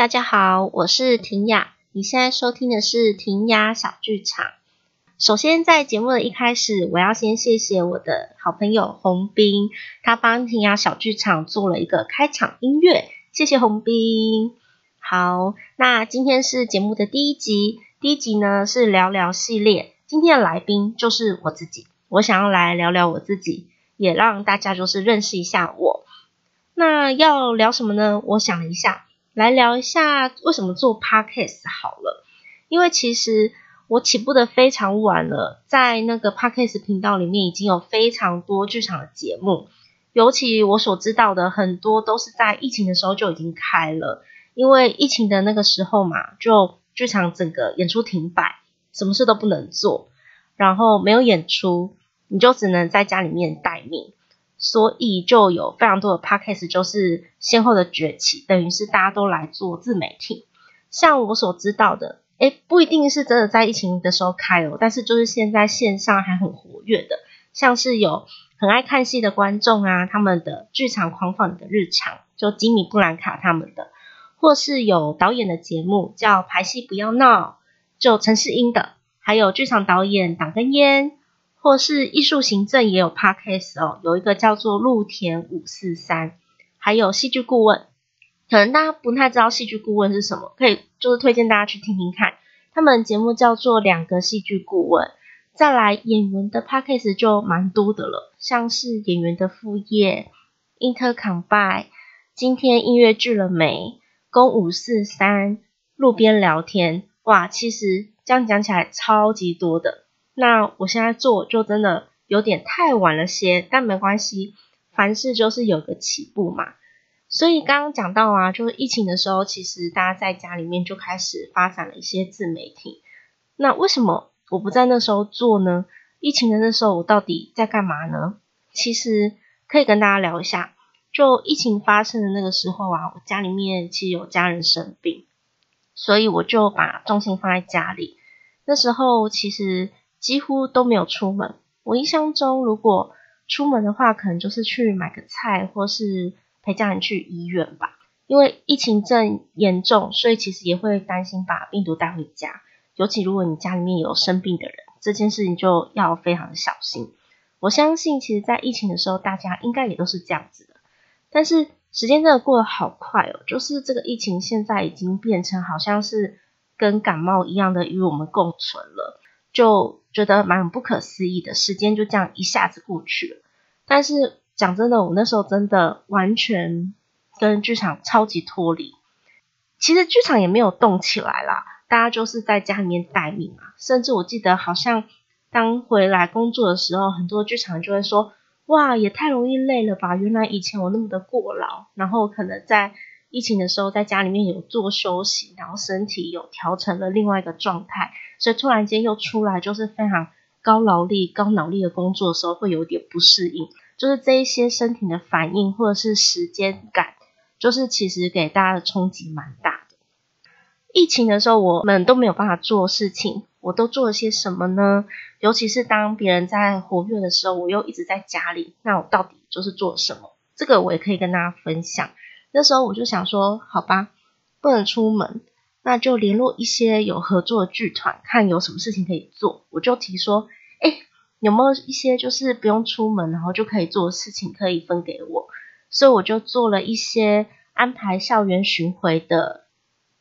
大家好，我是婷雅。你现在收听的是婷雅小剧场。首先，在节目的一开始，我要先谢谢我的好朋友洪斌，他帮婷雅小剧场做了一个开场音乐，谢谢洪斌。好，那今天是节目的第一集，第一集呢是聊聊系列。今天的来宾就是我自己，我想要来聊聊我自己，也让大家就是认识一下我。那要聊什么呢？我想了一下，来聊一下为什么做 Podcast 好了。因为其实我起步的非常晚了，在那个 Podcast 频道里面已经有非常多剧场的节目，尤其我所知道的很多都是在疫情的时候就已经开了。因为疫情的那个时候嘛，就剧场整个演出停摆，什么事都不能做，然后没有演出，你就只能在家里面待命。所以就有非常多的 podcast 就是先后的崛起，等于是大家都来做自媒体。像我所知道的，诶，不一定是真的在疫情的时候开哦，但是就是现在线上还很活跃的，像是有很爱看戏的观众啊，他们的剧场狂放的日常，就吉米布兰卡他们的，或是有导演的节目叫排戏不要闹，就陈世英的，还有剧场导演挡根烟。或是艺术行政也有 podcast 哦，有一个叫做露田五四三，还有戏剧顾问，可能大家不太知道戏剧顾问是什么，可以就是推荐大家去听听看，他们节目叫做两个戏剧顾问。再来演员的 podcast 就蛮多的了，像是演员的副业、Intercombine、今天音乐剧了没、公五四三、路边聊天，哇，其实这样讲起来超级多的。那我现在做就真的有点太晚了些，但没关系，凡事就是有个起步嘛。所以刚刚讲到啊，就是疫情的时候，其实大家在家里面就开始发展了一些自媒体。那为什么我不在那时候做呢？疫情的那时候我到底在干嘛呢？其实可以跟大家聊一下，就疫情发生的那个时候啊，我家里面其实有家人生病，所以我就把重心放在家里。那时候其实。几乎都没有出门。我印象中，如果出门的话，可能就是去买个菜，或是陪家人去医院吧。因为疫情正严重，所以其实也会担心把病毒带回家。尤其如果你家里面有生病的人，这件事情就要非常的小心。我相信，其实，在疫情的时候，大家应该也都是这样子的。但是时间真的过得好快哦，就是这个疫情现在已经变成好像是跟感冒一样的与我们共存了。就觉得蛮不可思议的，时间就这样一下子过去了。但是讲真的，我那时候真的完全跟剧场超级脱离。其实剧场也没有动起来啦，大家就是在家里面待命啊。甚至我记得好像当回来工作的时候，很多剧场就会说：“哇，也太容易累了吧！原来以前我那么的过劳。”然后可能在疫情的时候，在家里面有做休息，然后身体有调成了另外一个状态，所以突然间又出来就是非常高劳力、高脑力的工作的时候，会有点不适应。就是这一些身体的反应或者是时间感，就是其实给大家的冲击蛮大的。疫情的时候，我们都没有办法做事情，我都做了些什么呢？尤其是当别人在活跃的时候，我又一直在家里，那我到底就是做什么？这个我也可以跟大家分享。那时候我就想说，好吧，不能出门，那就联络一些有合作的剧团，看有什么事情可以做。我就提说，哎，有没有一些就是不用出门，然后就可以做的事情可以分给我？所以我就做了一些安排校园巡回的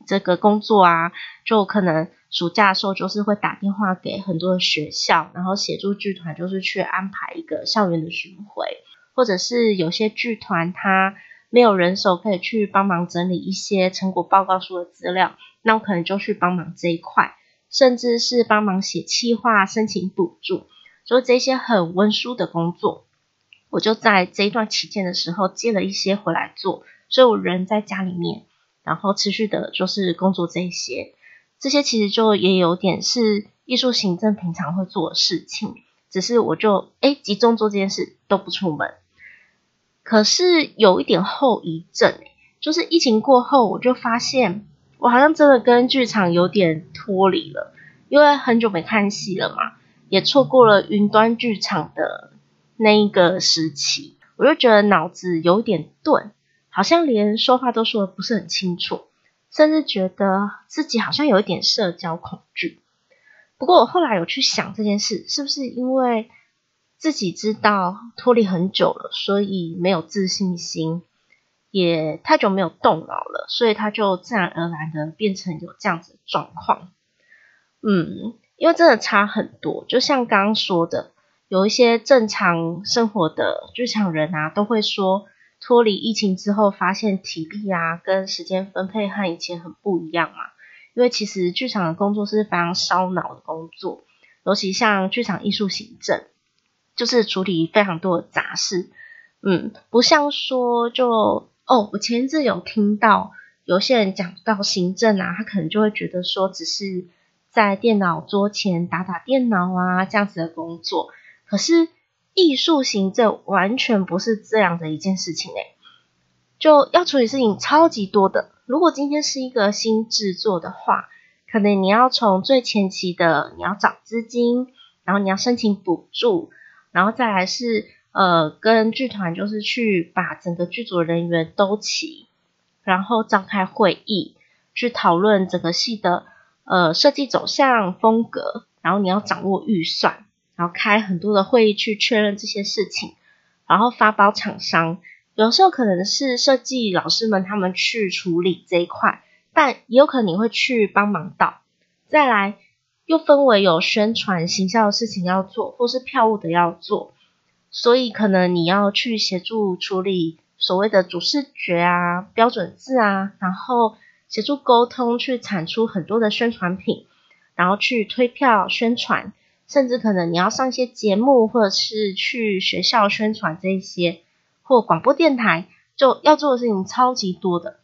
这个工作啊，就可能暑假的时候就是会打电话给很多的学校，然后协助剧团就是去安排一个校园的巡回，或者是有些剧团它。没有人手可以去帮忙整理一些成果报告书的资料，那我可能就去帮忙这一块，甚至是帮忙写企划、申请补助，就是这些很文书的工作，我就在这一段期间的时候接了一些回来做，所以我人在家里面，然后持续的就是工作这一些，这些其实就也有点是艺术行政平常会做的事情，只是我就诶集中做这件事，都不出门。可是有一点后遗症，就是疫情过后，我就发现我好像真的跟剧场有点脱离了，因为很久没看戏了嘛，也错过了云端剧场的那一个时期，我就觉得脑子有点钝，好像连说话都说得不是很清楚。甚至觉得自己好像有一点社交恐惧。不过我后来有去想这件事，是不是因为自己知道脱离很久了，所以没有自信心，也太久没有动脑了，所以他就自然而然的变成有这样子的状况。嗯，因为真的差很多，就像刚刚说的，有一些正常生活的剧场人啊，都会说脱离疫情之后，发现体力啊跟时间分配和以前很不一样嘛。因为其实剧场的工作是非常烧脑的工作，尤其像剧场艺术行政，就是处理非常多的杂事。嗯，不像说就哦，我前一阵有听到有些人讲到行政啊，他可能就会觉得说只是在电脑桌前打打电脑啊这样子的工作。可是艺术行政完全不是这样的一件事情诶，就要处理事情超级多的。如果今天是一个新制作的话，可能你要从最前期的你要找资金，然后你要申请补助，然后再来是呃跟剧团就是去把整个剧组人员都齐，然后召开会议去讨论整个戏的呃设计走向风格，然后你要掌握预算，然后开很多的会议去确认这些事情，然后发包厂商。有时候可能是设计老师们他们去处理这一块，但也有可能你会去帮忙到。再来又分为有宣传行销的事情要做，或是票务的要做，所以可能你要去协助处理所谓的主视觉啊、标准字啊，然后协助沟通去产出很多的宣传品，然后去推票宣传，甚至可能你要上一些节目，或者是去学校宣传这些。或广播电台就要做的事情超级多的，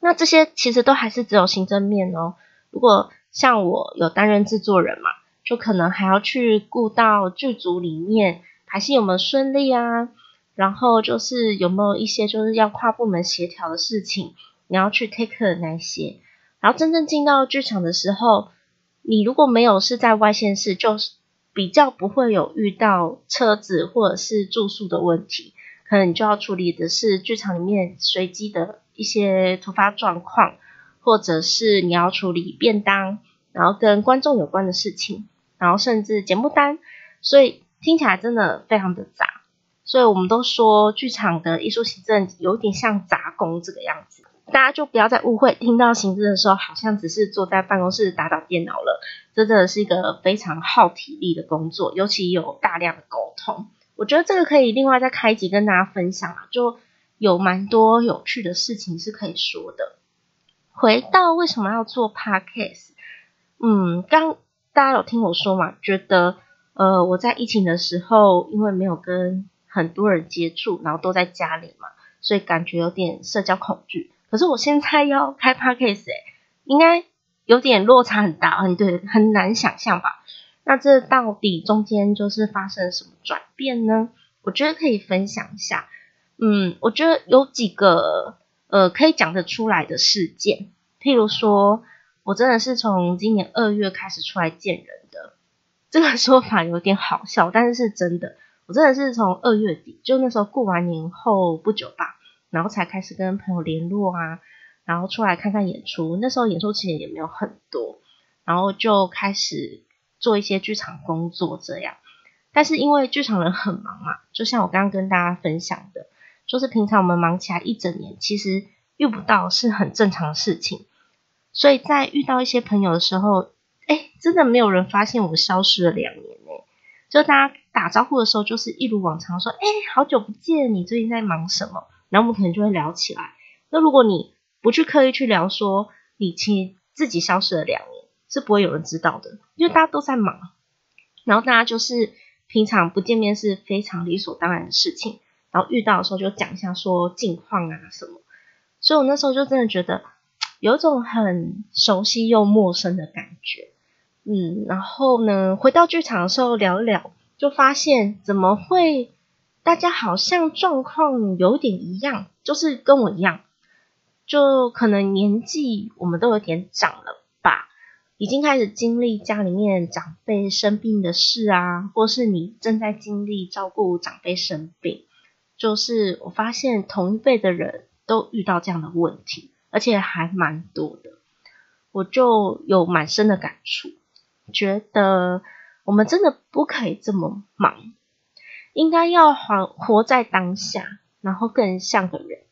那这些其实都还是只有行政面哦。如果像我有担任制作人嘛，就可能还要去顾到剧组里面排戏有没有顺利啊，然后就是有没有一些就是要跨部门协调的事情，你要去 take 那些。然后真正进到剧场的时候，你如果没有是在外县市，就是比较不会有遇到车子或者是住宿的问题。可能你就要处理的是剧场里面随机的一些突发状况，或者是你要处理便当，然后跟观众有关的事情，然后甚至节目单，所以听起来真的非常的杂。所以我们都说剧场的艺术行政有点像杂工这个样子，大家就不要再误会，听到行政的时候好像只是坐在办公室打打电脑了，这真的是一个非常耗体力的工作，尤其有大量的沟通。我觉得这个可以另外再开一集跟大家分享啊，就有蛮多有趣的事情是可以说的。回到为什么要做 Podcast，嗯，刚大家有听我说嘛，觉得呃我在疫情的时候，因为没有跟很多人接触，然后都在家里嘛，所以感觉有点社交恐惧。可是我现在要开 Podcast，欸，应该有点落差很大，很对，很难想象吧。那这到底中间就是发生什么转变呢？我觉得可以分享一下。嗯，我觉得有几个呃可以讲得出来的事件，例如说，我真的是从今年二月开始出来见人的。这个说法有点好笑，但是是真的。我真的是从二月底，就那时候过完年后不久吧，然后才开始跟朋友联络啊，然后出来看看演出。那时候演出其实也没有很多，然后就开始。做一些剧场工作这样，但是因为剧场人很忙嘛，就像我刚刚跟大家分享的，就是平常我们忙起来一整年，其实遇不到是很正常的事情。所以在遇到一些朋友的时候，哎，真的没有人发现我消失了两年哎，就大家打招呼的时候，就是一如往常说，哎，好久不见，你最近在忙什么？然后我们可能就会聊起来。那如果你不去刻意去聊说，你其实自己消失了两年。是不会有人知道的，因为大家都在忙，然后大家就是平常不见面是非常理所当然的事情，然后遇到的时候就讲一下说近况啊什么，所以我那时候就真的觉得有种很熟悉又陌生的感觉，嗯，然后呢，回到剧场的时候聊一聊，就发现怎么会大家好像状况有点一样，就是跟我一样，就可能年纪我们都有点长了吧。已经开始经历家里面长辈生病的事啊，或是你正在经历照顾长辈生病，就是我发现同一辈的人都遇到这样的问题，而且还蛮多的，我就有蛮深的感触，觉得我们真的不可以这么忙，应该要活活在当下，然后更像个人，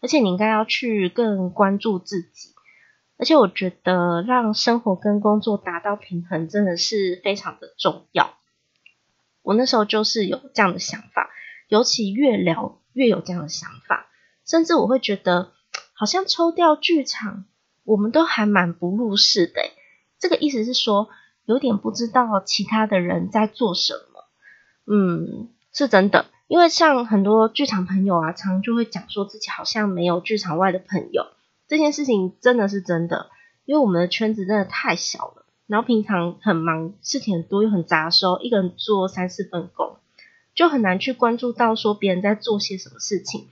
而且你应该要去更关注自己，而且我觉得让生活跟工作达到平衡真的是非常的重要。我那时候就是有这样的想法，尤其越聊越有这样的想法，甚至我会觉得。好像抽掉剧场，我们都还蛮不入世的。这个意思是说，有点不知道其他的人在做什么。嗯，是真的，因为像很多剧场朋友啊，常常就会讲说自己好像没有剧场外的朋友。这件事情真的是真的，因为我们的圈子真的太小了，然后平常很忙，事情很多又很杂收，一个人做三四份工，就很难去关注到说别人在做些什么事情。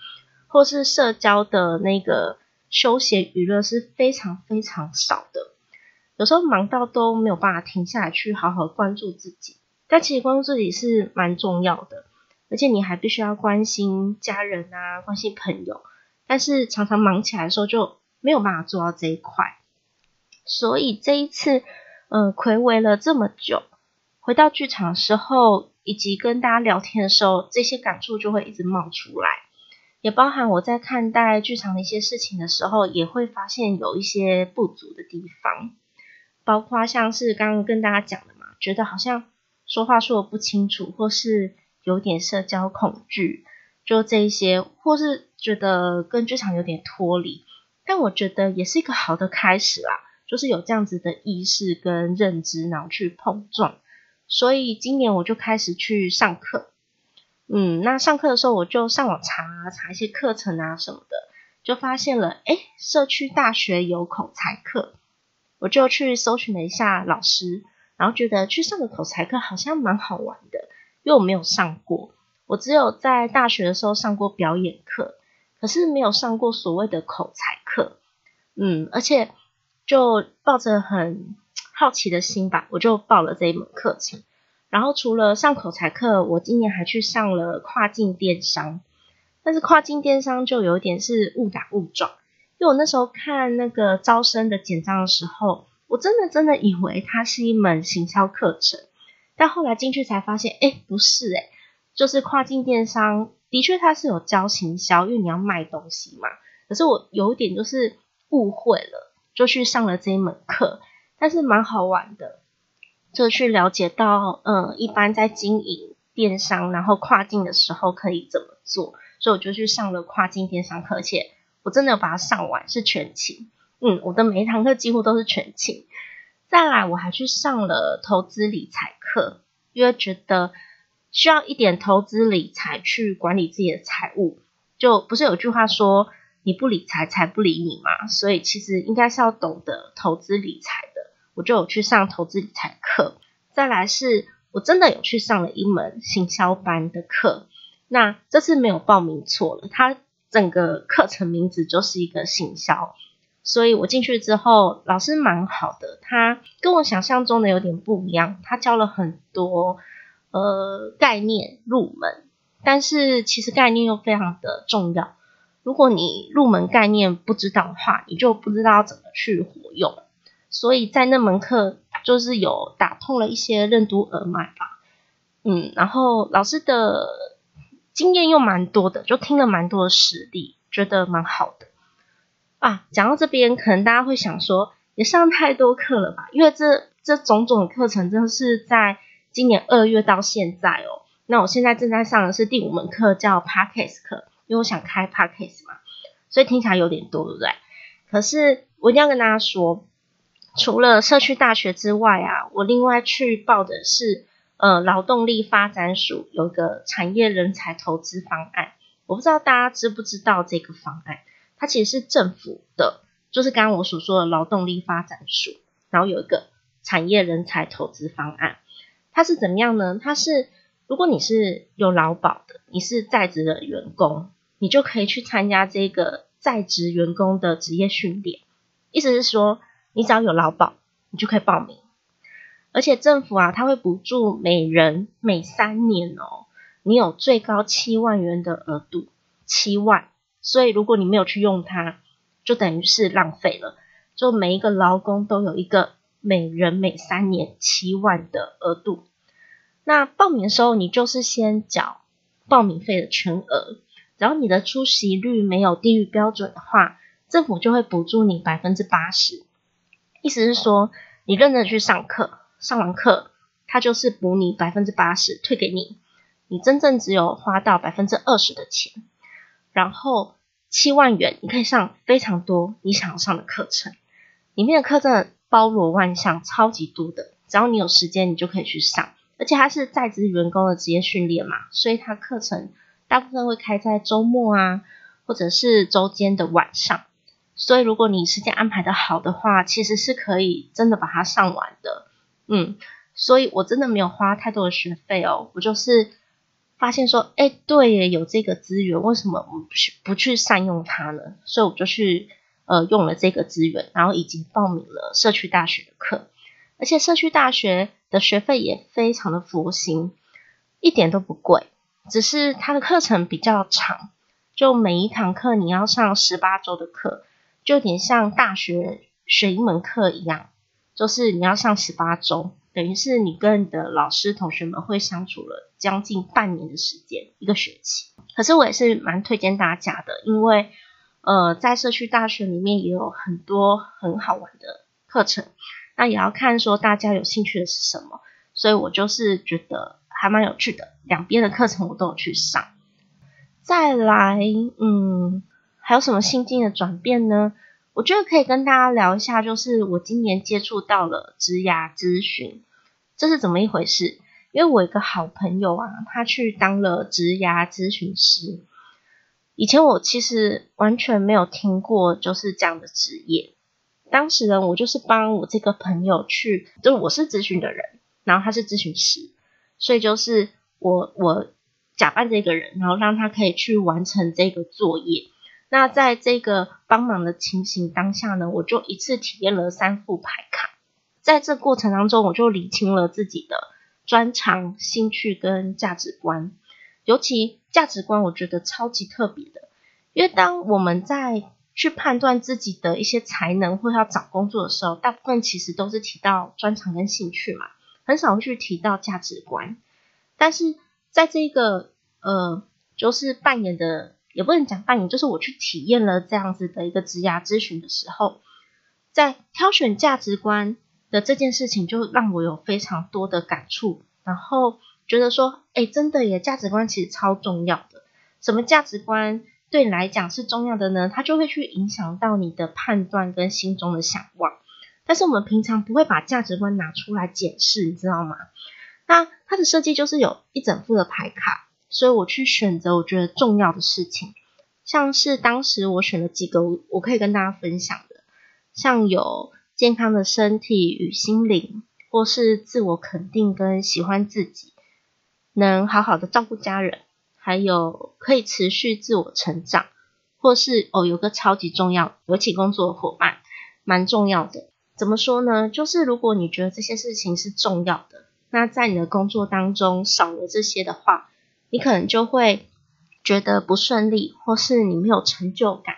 或是社交的那个休闲娱乐是非常非常少的，有时候忙到都没有办法停下来去好好关注自己。但其实关注自己是蛮重要的，而且你还必须要关心家人啊，关心朋友。但是常常忙起来的时候就没有办法做到这一块。所以这一次，呃，睽违了这么久，回到剧场的时候，以及跟大家聊天的时候，这些感触就会一直冒出来。也包含我在看待剧场的一些事情的时候，也会发现有一些不足的地方，包括像是刚刚跟大家讲的嘛，觉得好像说话说的不清楚，或是有点社交恐惧，就这一些，或是觉得跟剧场有点脱离，但我觉得也是一个好的开始啦，就是有这样子的意识跟认知，然后去碰撞，所以今年我就开始去上课。嗯，那上课的时候我就上网查查一些课程啊什么的，就发现了，诶，社区大学有口才课，我就去搜寻了一下老师，然后觉得去上个口才课好像蛮好玩的，因为我没有上过，我只有在大学的时候上过表演课，可是没有上过所谓的口才课，嗯，而且就抱着很好奇的心吧，我就报了这一门课程。然后除了上口才课，我今年还去上了跨境电商。但是跨境电商就有点是误打误撞，因为我那时候看那个招生的简章的时候，我真的真的以为它是一门行销课程，但后来进去才发现，诶，不是诶，就是跨境电商的确它是有教行销，因为你要卖东西嘛。可是我有一点就是误会了，就去上了这一门课，但是蛮好玩的。就去了解到，嗯，一般在经营电商，然后跨境的时候可以怎么做，所以我就去上了跨境电商课，而且我真的有把它上完，是全勤。嗯，我的每一堂课几乎都是全勤。再来，我还去上了投资理财课，因为觉得需要一点投资理财去管理自己的财务。就不是有句话说，你不理财，财不理你嘛？所以其实应该是要懂得投资理财。我就有去上投资理财课，再来是我真的有去上了一门行销班的课，那这次没有报名错了，它整个课程名字就是一个行销，所以我进去之后，老师蛮好的，他跟我想象中的有点不一样，他教了很多呃概念入门，但是其实概念又非常的重要，如果你入门概念不知道的话，你就不知道怎么去活用。所以在那门课就是有打通了一些任督二脉吧，嗯，然后老师的经验又蛮多的，就听了蛮多的实例，觉得蛮好的啊。讲到这边，可能大家会想说，也上太多课了吧？因为这这种种课程真的是在今年二月到现在哦。那我现在正在上的是第五门课，叫 Podcast 课，因为我想开 Podcast 嘛，所以听起来有点多，对不对？可是我一定要跟大家说。除了社区大学之外啊，我另外去报的是呃劳动力发展署有一个产业人才投资方案，我不知道大家知不知道这个方案，它其实是政府的，就是刚刚我所说的劳动力发展署，然后有一个产业人才投资方案，它是怎么样呢？它是如果你是有劳保的，你是在职的员工，你就可以去参加这个在职员工的职业训练，意思是说。你只要有劳保，你就可以报名，而且政府啊，它会补助每人每三年哦，你有最高七万元的额度，七万。所以如果你没有去用它，就等于是浪费了。就每一个劳工都有一个每人每三年七万的额度。那报名的时候，你就是先缴报名费的全额，然后你的出席率没有低于标准的话，政府就会补助你百分之八十。意思是说，你认真的去上课，上完课，他就是补你百分之八十退给你，你真正只有花到百分之二十的钱。然后七万元，你可以上非常多你想要上的课程，里面的课真的包罗万象，超级多的。只要你有时间，你就可以去上。而且它是在职员工的职业训练嘛，所以它课程大部分会开在周末啊，或者是周间的晚上。所以如果你时间安排的好的话，其实是可以真的把它上完的。嗯，所以我真的没有花太多的学费哦，我就是发现说，哎，对耶，有这个资源，为什么我不去不去善用它呢？所以我就去呃用了这个资源，然后以及报名了社区大学的课。而且社区大学的学费也非常的佛心，一点都不贵，只是它的课程比较长，就每一堂课你要上十八周的课，就有点像大学选一门课一样，就是你要上十八周，等于是你跟你的老师同学们会相处了将近半年的时间，一个学期。可是我也是蛮推荐大家的，因为呃，在社区大学里面也有很多很好玩的课程。那也要看说大家有兴趣的是什么，所以我就是觉得还蛮有趣的，两边的课程我都有去上。再来，嗯，还有什么心境的转变呢？我觉得可以跟大家聊一下，就是我今年接触到了职涯咨询，这是怎么一回事？因为我一个好朋友啊，他去当了职涯咨询师，以前我其实完全没有听过，就是这样的职业。当时呢，我就是帮我这个朋友去，就是我是咨询的人，然后他是咨询师，所以就是我我假扮这个人，然后让他可以去完成这个作业。那在这个帮忙的情形当下呢，我就一次体验了三副牌卡，在这过程当中，我就理清了自己的专长、兴趣跟价值观，尤其价值观，我觉得超级特别的，因为当我们在去判断自己的一些才能或要找工作的时候，大部分其实都是提到专长跟兴趣嘛，很少会去提到价值观。但是在这个呃，就是扮演的，也不能讲扮演，就是我去体验了这样子的一个职涯咨询的时候，在挑选价值观的这件事情，就让我有非常多的感触，然后觉得说，哎，真的耶，价值观其实超重要的。什么价值观？对你来讲是重要的呢，它就会去影响到你的判断跟心中的想望。但是我们平常不会把价值观拿出来检视，你知道吗？那它的设计就是有一整副的牌卡，所以我去选择我觉得重要的事情，像是当时我选了几个我，可以跟大家分享的，像有健康的身体与心灵，或是自我肯定跟喜欢自己，能好好的照顾家人。还有可以持续自我成长，或是哦，有个超级重要，有一起工作的伙伴，蛮重要的。怎么说呢？就是如果你觉得这些事情是重要的，那在你的工作当中少了这些的话，你可能就会觉得不顺利，或是你没有成就感。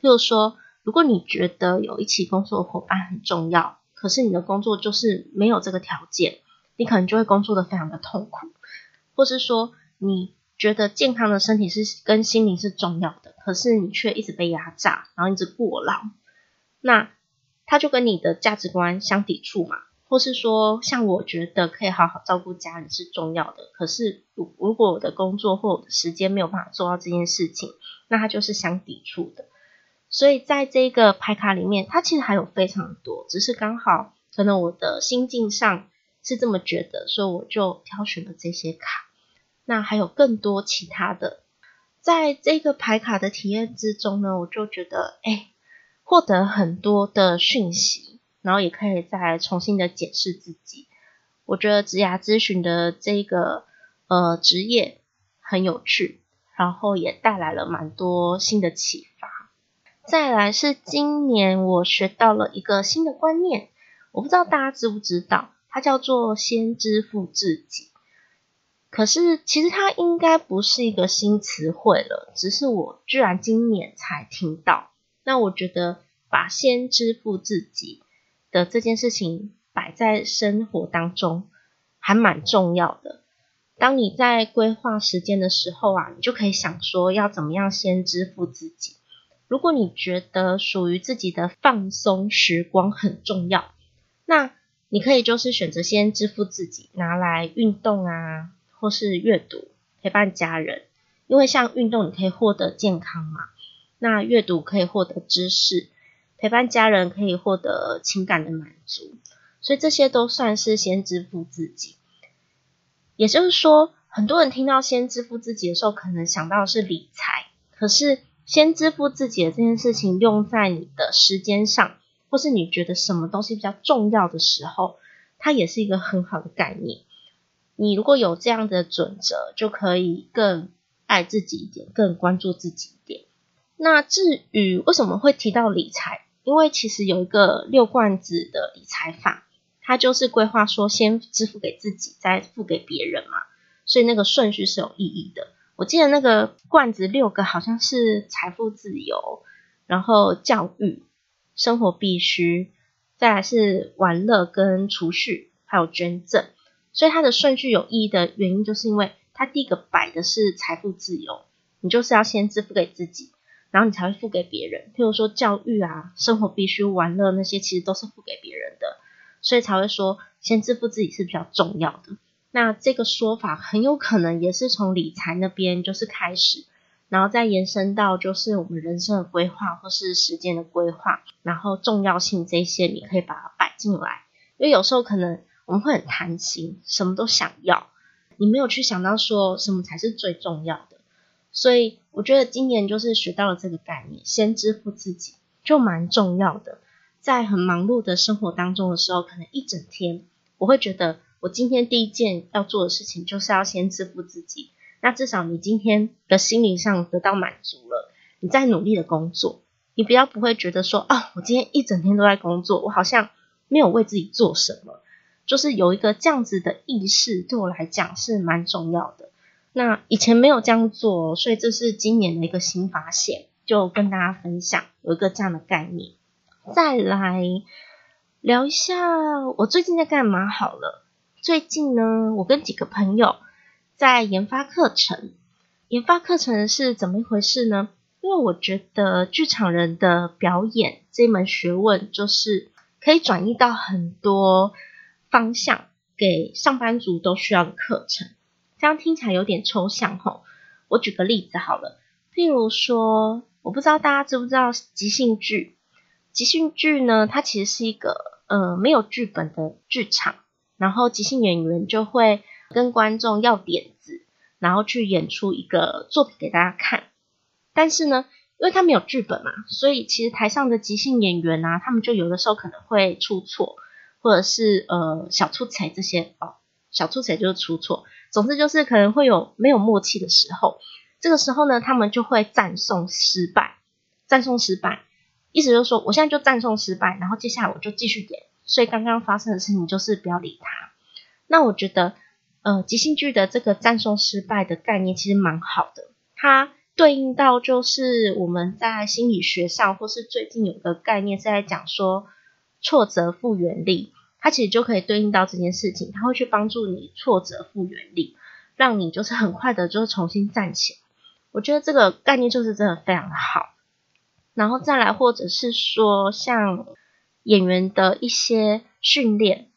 譬如说，如果你觉得有一起工作的伙伴很重要，可是你的工作就是没有这个条件，你可能就会工作的非常的痛苦，或是说你。觉得健康的身体是跟心灵是重要的，可是你却一直被压榨，然后一直过劳，那他就跟你的价值观相抵触嘛。或是说，像我觉得可以好好照顾家人是重要的，可是如果我的工作或我的时间没有办法做到这件事情，那它就是相抵触的。所以在这个牌卡里面，它其实还有非常多，只是刚好可能我的心境上是这么觉得，所以我就挑选了这些卡。那还有更多其他的，在这个牌卡的体验之中呢，我就觉得，哎，获得很多的讯息，然后也可以再重新的检视自己。我觉得职涯咨询的这个呃职业很有趣，然后也带来了蛮多新的启发。再来是今年我学到了一个新的观念，我不知道大家知不知道，它叫做先支付自己。可是，其实它应该不是一个新词汇了，只是我居然今年才听到。那我觉得把先支付自己的这件事情摆在生活当中，还蛮重要的。当你在规划时间的时候啊，你就可以想说要怎么样先支付自己。如果你觉得属于自己的放松时光很重要，那你可以就是选择先支付自己，拿来运动啊，或是阅读、陪伴家人。因为像运动，你可以获得健康嘛；那阅读可以获得知识，陪伴家人可以获得情感的满足。所以这些都算是先支付自己。也就是说，很多人听到先支付自己的时候，可能想到的是理财。可是，先支付自己的这件事情，用在你的时间上，或是你觉得什么东西比较重要的时候，它也是一个很好的概念。你如果有这样的准则，就可以更爱自己一点，更关注自己一点。那至于为什么会提到理财，因为其实有一个六罐子的理财法。它就是规划说，先支付给自己，再付给别人嘛，所以那个顺序是有意义的。我记得那个罐子六个好像是财富自由，然后教育、生活必须，再来是玩乐跟储蓄，还有捐赠。所以它的顺序有意义的原因，就是因为它第一个摆的是财富自由，你就是要先支付给自己，然后你才会付给别人。譬如说教育啊、生活必须、玩乐那些，其实都是付给别人的。所以才会说，先支付自己是比较重要的。那这个说法很有可能也是从理财那边就是开始，然后再延伸到就是我们人生的规划或是时间的规划，然后重要性这些你可以把它摆进来。因为有时候可能我们会很贪心，什么都想要，你没有去想到说什么才是最重要的。所以我觉得今年就是学到了这个概念，先支付自己就蛮重要的。在很忙碌的生活当中的时候，可能一整天，我会觉得我今天第一件要做的事情就是要先支付自己。那至少你今天的心理上得到满足了，你在努力的工作，你比较不会觉得说啊，我今天一整天都在工作，我好像没有为自己做什么。就是有一个这样子的意识，对我来讲是蛮重要的。那以前没有这样做，所以这是今年的一个新发现，就跟大家分享有一个这样的概念。再来聊一下我最近在干嘛好了。最近呢，我跟几个朋友在研发课程。研发课程是怎么一回事呢？因为我觉得剧场人的表演这门学问，就是可以转移到很多方向，给上班族都需要的课程。这样听起来有点抽象吼。我举个例子好了，譬如说，我不知道大家知不知道即兴剧。即兴剧呢，它其实是一个呃没有剧本的剧场，然后即兴演员就会跟观众要点子，然后去演出一个作品给大家看。但是呢，因为他没有剧本嘛，所以其实台上的即兴演员啊，他们就有的时候可能会出错，或者是呃小出彩这些哦，小出彩就是出错，总之就是可能会有没有默契的时候。这个时候呢，他们就会赞颂失败，赞颂失败。意思就是说，我现在就赞颂失败，然后接下来我就继续演。所以刚刚发生的事情就是不要理他。那我觉得，呃，即兴剧的这个赞颂失败的概念其实蛮好的。它对应到就是我们在心理学上，或是最近有个概念是在讲说挫折复原力，它其实就可以对应到这件事情。它会去帮助你挫折复原力，让你就是很快的就重新站起来。我觉得这个概念就是真的非常的好。然后再来，或者是说像演员的一些训练，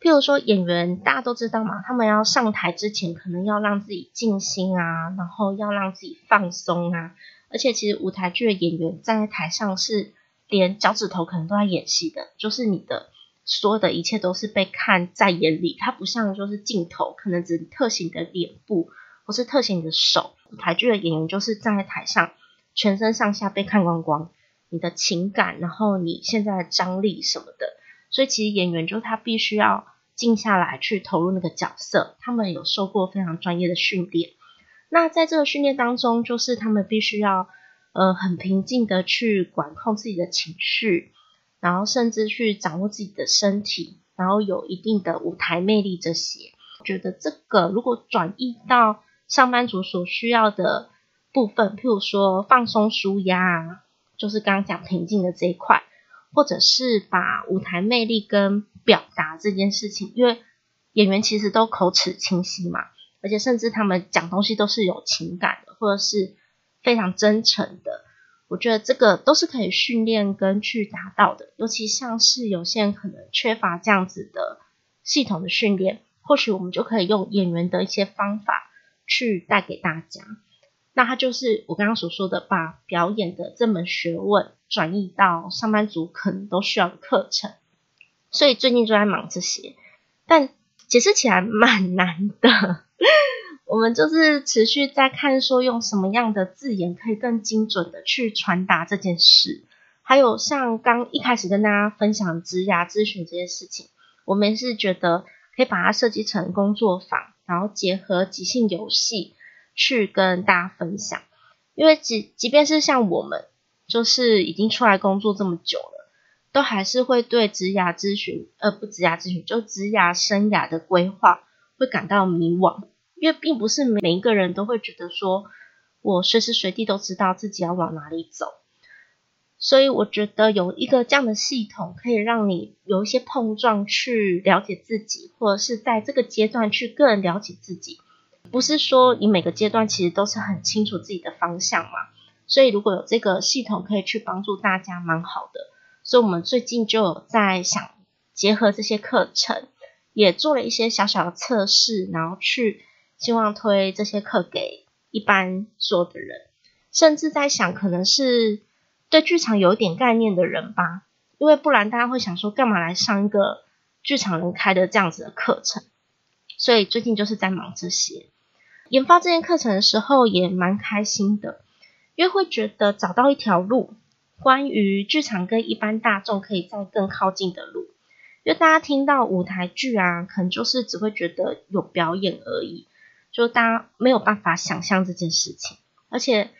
譬如说演员大家都知道嘛，他们要上台之前，可能要让自己静心啊，然后要让自己放松啊。而且其实舞台剧的演员站在台上是连脚趾头可能都在演戏的，就是你的所有的一切都是被看在眼里，它不像就是镜头，可能只特写你的脸部或是特写你的手。舞台剧的演员就是站在台上。全身上下被看光光，你的情感，然后你现在的张力什么的，所以其实演员就他必须要静下来去投入那个角色，他们有受过非常专业的训练。那在这个训练当中，就是他们必须要呃很平静的去管控自己的情绪，然后甚至去掌握自己的身体，然后有一定的舞台魅力这些。觉得这个如果转移到上班族所需要的。部分，譬如说放松、舒压，就是刚刚讲平静的这一块，或者是把舞台魅力跟表达这件事情，因为演员其实都口齿清晰嘛，而且甚至他们讲东西都是有情感的，或者是非常真诚的。我觉得这个都是可以训练跟去达到的，尤其像是有些人可能缺乏这样子的系统的训练，或许我们就可以用演员的一些方法去带给大家。那他就是我刚刚所说的，把表演的这门学问转移到上班族可能都需要的课程。所以最近就在忙这些，但解释起来蛮难的。我们就是持续在看，说用什么样的字眼可以更精准的去传达这件事。还有像刚一开始跟大家分享职涯咨询这件事情，我们是觉得可以把它设计成工作坊，然后结合即兴游戏去跟大家分享。因为即即便是像我们，就是已经出来工作这么久了，都还是会对职涯咨询，呃，不职涯咨询，就职涯生涯的规划会感到迷惘。因为并不是每一个人都会觉得说，我随时随地都知道自己要往哪里走，所以我觉得有一个这样的系统，可以让你有一些碰撞，去了解自己，或者是在这个阶段去更了解自己。不是说你每个阶段其实都是很清楚自己的方向嘛，所以如果有这个系统可以去帮助大家，蛮好的。所以我们最近就有在想结合这些课程，也做了一些小小的测试，然后去。希望推这些课给一般所有的人，甚至在想，可能是对剧场有一点概念的人吧，因为不然大家会想说，干嘛来上一个剧场人开的这样子的课程？所以最近就是在忙这些，研发这件课程的时候也蛮开心的，因为会觉得找到一条路，关于剧场跟一般大众可以再更靠近的路，因为大家听到舞台剧啊，可能就是只会觉得有表演而已。就大家没有办法想象这件事情，而且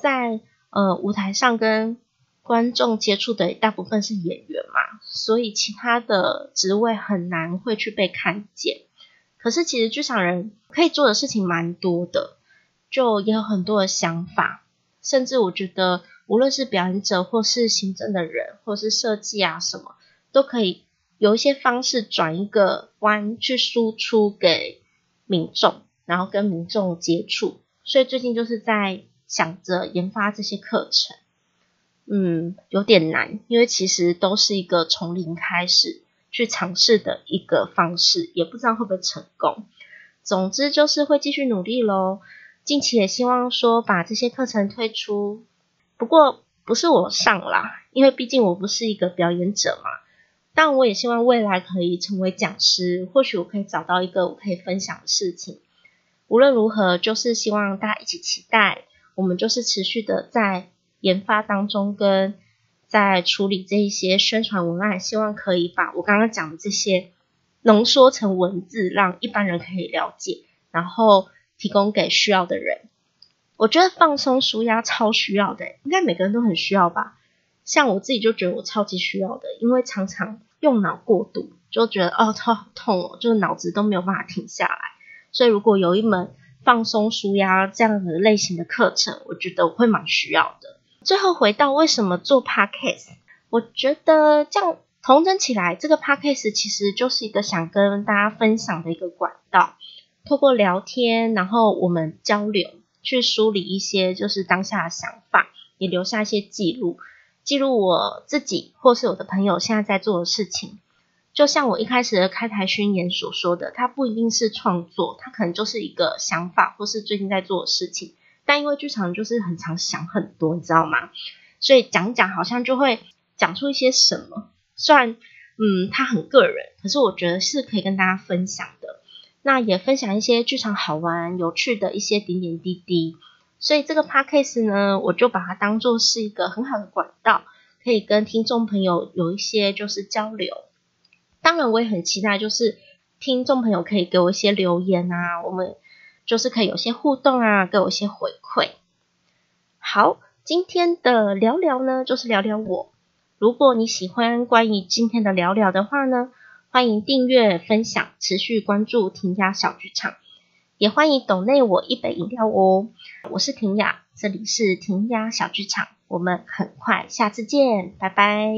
在呃舞台上跟观众接触的大部分是演员嘛，所以其他的职位很难会去被看见。可是其实剧场人可以做的事情蛮多的，就也有很多的想法，甚至我觉得无论是表演者或是行政的人，或是设计啊什么，都可以有一些方式转一个弯去输出给民众。然后跟民众接触，所以最近就是在想着研发这些课程，嗯，有点难，因为其实都是一个从零开始去尝试的一个方式，也不知道会不会成功。总之就是会继续努力喽。近期也希望说把这些课程推出，不过不是我上啦，因为毕竟我不是一个表演者嘛。但我也希望未来可以成为讲师，或许我可以找到一个我可以分享的事情。无论如何，就是希望大家一起期待，我们就是持续的在研发当中，跟在处理这一些宣传文案，希望可以把我刚刚讲的这些浓缩成文字，让一般人可以了解，然后提供给需要的人。我觉得放松舒压超需要的，应该每个人都很需要吧？像我自己就觉得我超级需要的，因为常常用脑过度，就觉得哦，头好痛哦，就是脑子都没有办法停下来。所以，如果有一门放松舒压这样的类型的课程，我觉得我会蛮需要的。最后回到为什么做 Podcast，我觉得这样同整起来，这个 Podcast 其实就是一个想跟大家分享的一个管道。透过聊天，然后我们交流，去梳理一些就是当下的想法，也留下一些记录，记录我自己或是我的朋友现在在做的事情。就像我一开始的开台宣言所说的，它不一定是创作，它可能就是一个想法，或是最近在做的事情。但因为剧场就是很常想很多，你知道吗？所以讲讲好像就会讲出一些什么。虽然嗯，它很个人，可是我觉得是可以跟大家分享的。那也分享一些剧场好玩、有趣的一些点点滴滴。所以这个 podcast 呢，我就把它当做是一个很好的管道，可以跟听众朋友有一些就是交流。当然，我也很期待，就是听众朋友可以给我一些留言啊，我们就是可以有些互动啊，给我一些回馈。好，今天的聊聊呢，就是聊聊我。如果你喜欢关于今天的聊聊的话呢，欢迎订阅、分享、持续关注婷雅小剧场，也欢迎抖内我一杯饮料哦。我是婷雅，这里是婷雅小剧场，我们很快下次见，拜拜。